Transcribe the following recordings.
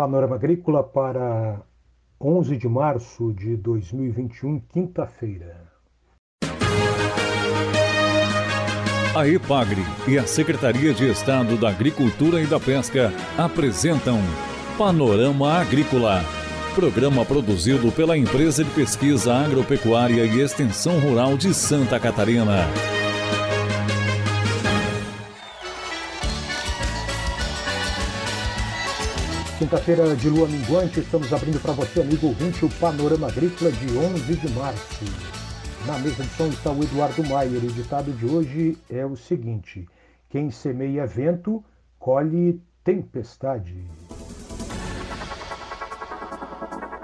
Panorama Agrícola para 11 de março de 2021, quinta-feira. A EPAGRE e a Secretaria de Estado da Agricultura e da Pesca apresentam Panorama Agrícola, programa produzido pela Empresa de Pesquisa Agropecuária e Extensão Rural de Santa Catarina. Quinta-feira de lua minguante, estamos abrindo para você, amigo ouvinte, o Panorama Agrícola de 11 de março. Na mesa de som está o Eduardo Maier. O ditado de hoje é o seguinte: Quem semeia vento, colhe tempestade.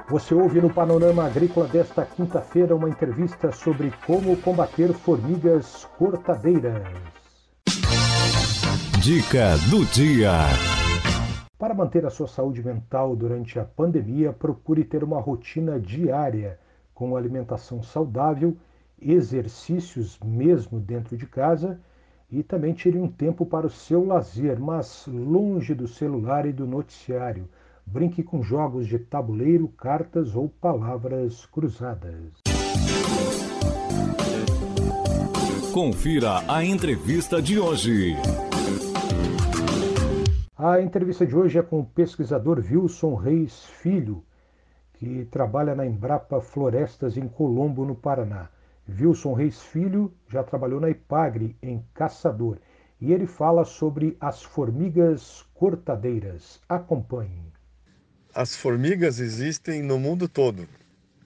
Você ouve no Panorama Agrícola desta quinta-feira uma entrevista sobre como combater formigas cortadeiras. Dica do dia. Para manter a sua saúde mental durante a pandemia, procure ter uma rotina diária com alimentação saudável, exercícios mesmo dentro de casa e também tire um tempo para o seu lazer, mas longe do celular e do noticiário. Brinque com jogos de tabuleiro, cartas ou palavras cruzadas. Confira a entrevista de hoje. A entrevista de hoje é com o pesquisador Wilson Reis Filho, que trabalha na Embrapa Florestas em Colombo, no Paraná. Wilson Reis Filho já trabalhou na Ipagre, em Caçador, e ele fala sobre as formigas cortadeiras. Acompanhe. As formigas existem no mundo todo,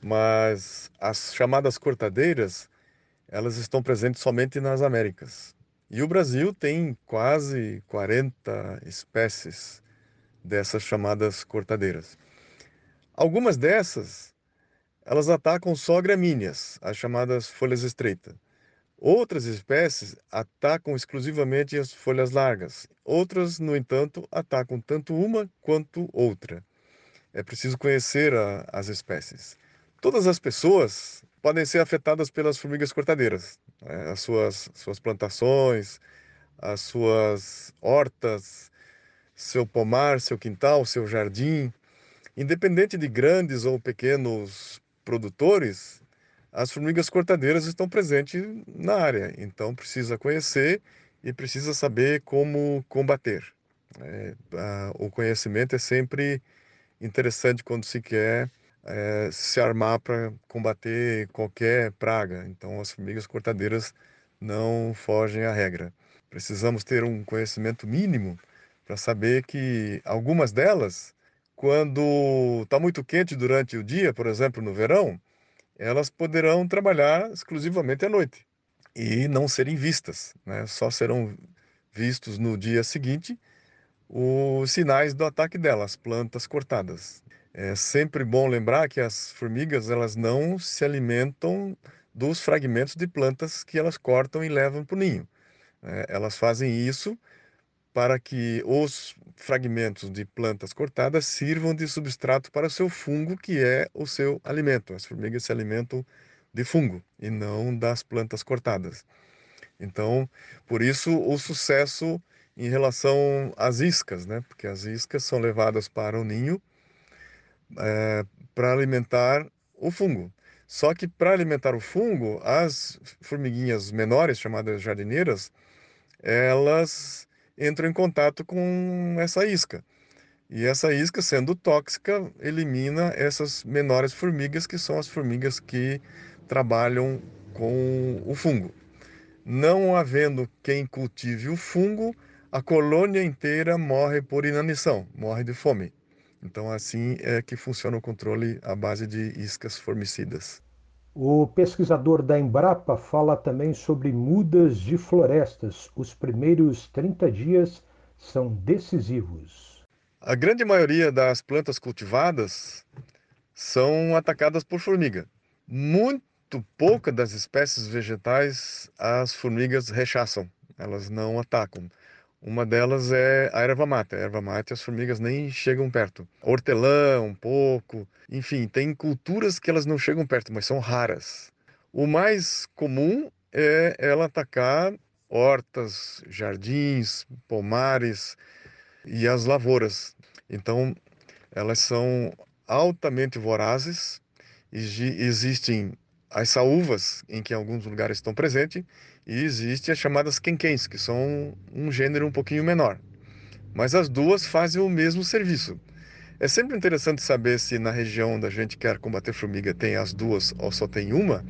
mas as chamadas cortadeiras, elas estão presentes somente nas Américas. E o Brasil tem quase 40 espécies dessas chamadas cortadeiras. Algumas dessas, elas atacam só gramíneas, as chamadas folhas estreitas. Outras espécies atacam exclusivamente as folhas largas. Outras, no entanto, atacam tanto uma quanto outra. É preciso conhecer a, as espécies. Todas as pessoas podem ser afetadas pelas formigas cortadeiras. Né? As suas, suas plantações, as suas hortas, seu pomar, seu quintal, seu jardim. Independente de grandes ou pequenos produtores, as formigas cortadeiras estão presentes na área. Então precisa conhecer e precisa saber como combater. É, a, o conhecimento é sempre interessante quando se quer é, se armar para combater qualquer praga. Então, as formigas cortadeiras não fogem à regra. Precisamos ter um conhecimento mínimo para saber que algumas delas, quando está muito quente durante o dia, por exemplo, no verão, elas poderão trabalhar exclusivamente à noite e não serem vistas, né? só serão vistos no dia seguinte os sinais do ataque delas, plantas cortadas. É sempre bom lembrar que as formigas elas não se alimentam dos fragmentos de plantas que elas cortam e levam para o ninho. É, elas fazem isso para que os fragmentos de plantas cortadas sirvam de substrato para o seu fungo, que é o seu alimento. As formigas se alimentam de fungo e não das plantas cortadas. Então, por isso o sucesso em relação às iscas, né? Porque as iscas são levadas para o ninho é, para alimentar o fungo. Só que para alimentar o fungo, as formiguinhas menores, chamadas jardineiras, elas entram em contato com essa isca. E essa isca, sendo tóxica, elimina essas menores formigas, que são as formigas que trabalham com o fungo. Não havendo quem cultive o fungo, a colônia inteira morre por inanição, morre de fome. Então, assim é que funciona o controle à base de iscas formicidas. O pesquisador da Embrapa fala também sobre mudas de florestas. Os primeiros 30 dias são decisivos. A grande maioria das plantas cultivadas são atacadas por formiga. Muito pouca das espécies vegetais as formigas rechaçam, elas não atacam. Uma delas é a erva mate. A erva mate as formigas nem chegam perto. Hortelã, um pouco. Enfim, tem culturas que elas não chegam perto, mas são raras. O mais comum é ela atacar hortas, jardins, pomares e as lavouras. Então, Elas são altamente vorazes, existem as saúvas, em que em alguns lugares estão presentes, e existem as chamadas quenquens, que são um gênero um pouquinho menor. Mas as duas fazem o mesmo serviço. É sempre interessante saber se na região onde a gente quer combater formiga tem as duas ou só tem uma,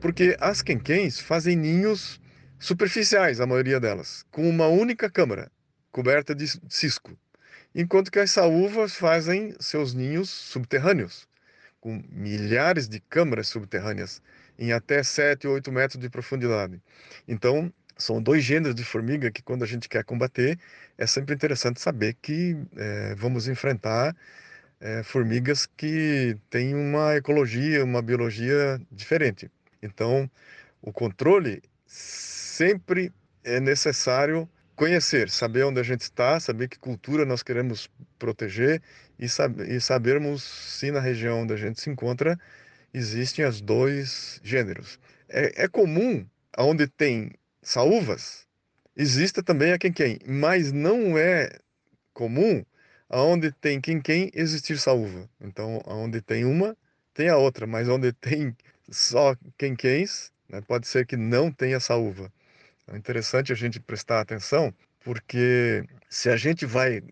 porque as quenquens fazem ninhos superficiais, a maioria delas, com uma única câmara, coberta de cisco, enquanto que as saúvas fazem seus ninhos subterrâneos, com milhares de câmaras subterrâneas, em até 7 ou 8 metros de profundidade. Então, são dois gêneros de formiga que, quando a gente quer combater, é sempre interessante saber que é, vamos enfrentar é, formigas que têm uma ecologia, uma biologia diferente. Então, o controle sempre é necessário conhecer, saber onde a gente está, saber que cultura nós queremos proteger e, sab e sabermos se na região onde a gente se encontra existem os dois gêneros. É, é comum, onde tem saúvas, exista também a quem-quem, mas não é comum aonde tem quem-quem existir saúva. Então, aonde tem uma, tem a outra, mas onde tem só quem-quens, né, pode ser que não tenha saúva. É interessante a gente prestar atenção, porque se a gente vai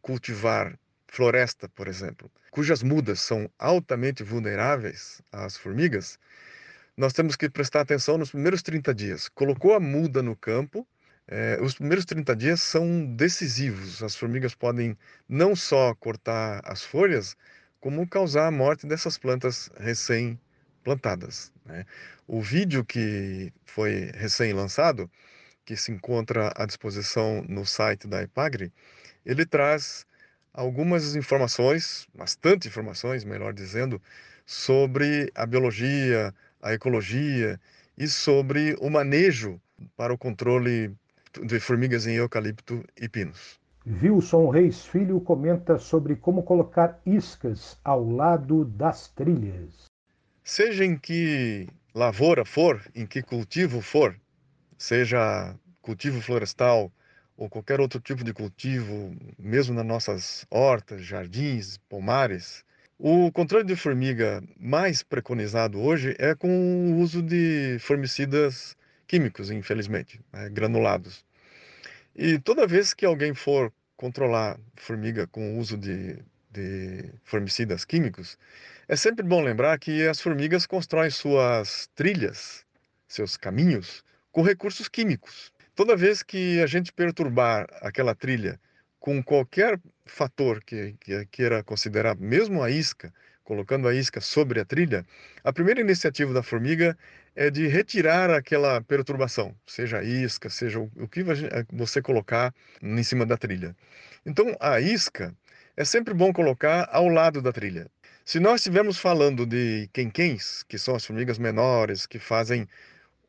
cultivar floresta, por exemplo, cujas mudas são altamente vulneráveis às formigas, nós temos que prestar atenção nos primeiros 30 dias. Colocou a muda no campo, eh, os primeiros 30 dias são decisivos. As formigas podem não só cortar as folhas, como causar a morte dessas plantas recém-plantadas. Né? O vídeo que foi recém-lançado, que se encontra à disposição no site da Epagre, ele traz algumas informações, bastante informações, melhor dizendo, sobre a biologia, a ecologia e sobre o manejo para o controle de formigas em eucalipto e pinos. Wilson Reis Filho comenta sobre como colocar iscas ao lado das trilhas. Seja em que lavoura for, em que cultivo for, seja cultivo florestal ou qualquer outro tipo de cultivo, mesmo nas nossas hortas, jardins, pomares, o controle de formiga mais preconizado hoje é com o uso de formicidas químicos, infelizmente, né, granulados. E toda vez que alguém for controlar formiga com o uso de, de formicidas químicos, é sempre bom lembrar que as formigas constroem suas trilhas, seus caminhos, com recursos químicos. Toda vez que a gente perturbar aquela trilha com qualquer fator que, que queira considerar, mesmo a isca, colocando a isca sobre a trilha, a primeira iniciativa da formiga é de retirar aquela perturbação, seja a isca, seja o que você colocar em cima da trilha. Então, a isca é sempre bom colocar ao lado da trilha. Se nós estivermos falando de quenquens, que são as formigas menores, que fazem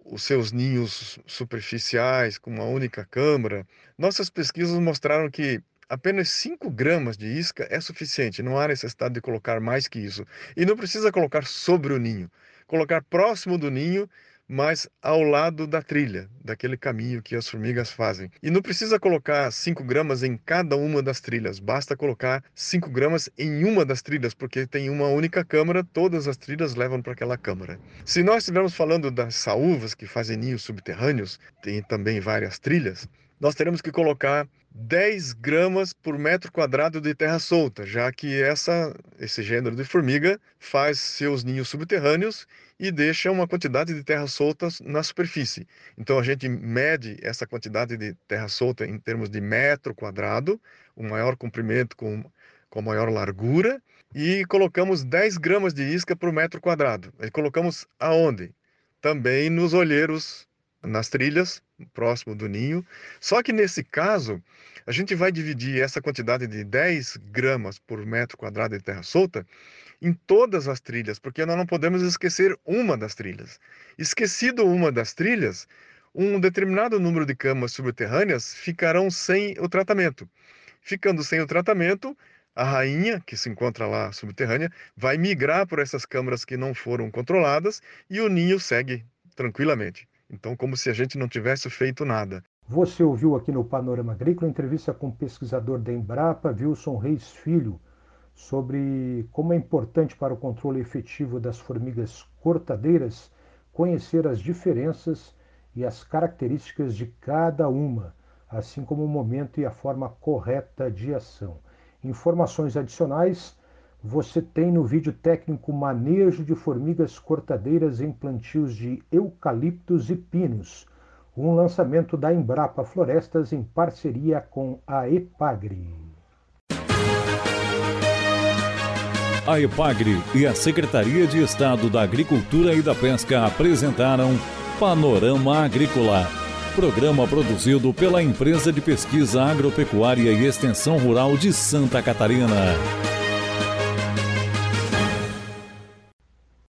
os seus ninhos superficiais com uma única câmara, nossas pesquisas mostraram que apenas 5 gramas de isca é suficiente, não há necessidade de colocar mais que isso. E não precisa colocar sobre o ninho, colocar próximo do ninho mas ao lado da trilha, daquele caminho que as formigas fazem. E não precisa colocar 5 gramas em cada uma das trilhas, basta colocar 5 gramas em uma das trilhas, porque tem uma única câmara, todas as trilhas levam para aquela câmara. Se nós estivermos falando das saúvas que fazem ninhos subterrâneos, tem também várias trilhas, nós teremos que colocar 10 gramas por metro quadrado de terra solta, já que essa, esse gênero de formiga faz seus ninhos subterrâneos e deixa uma quantidade de terra solta na superfície. Então a gente mede essa quantidade de terra solta em termos de metro quadrado, o maior comprimento com, com maior largura, e colocamos 10 gramas de isca por metro quadrado. E colocamos aonde? Também nos olheiros, nas trilhas, próximo do ninho. Só que nesse caso, a gente vai dividir essa quantidade de 10 gramas por metro quadrado de terra solta em todas as trilhas, porque nós não podemos esquecer uma das trilhas. Esquecido uma das trilhas, um determinado número de camas subterrâneas ficarão sem o tratamento. Ficando sem o tratamento, a rainha, que se encontra lá subterrânea, vai migrar por essas câmaras que não foram controladas e o ninho segue tranquilamente. Então, como se a gente não tivesse feito nada. Você ouviu aqui no Panorama Agrícola entrevista com o pesquisador da Embrapa, Wilson Reis Filho, sobre como é importante para o controle efetivo das formigas cortadeiras conhecer as diferenças e as características de cada uma, assim como o momento e a forma correta de ação. Informações adicionais você tem no vídeo técnico Manejo de Formigas Cortadeiras em Plantios de Eucaliptos e Pinos, um lançamento da Embrapa Florestas em parceria com a Epagre. A Epagre e a Secretaria de Estado da Agricultura e da Pesca apresentaram Panorama Agrícola, programa produzido pela Empresa de Pesquisa Agropecuária e Extensão Rural de Santa Catarina.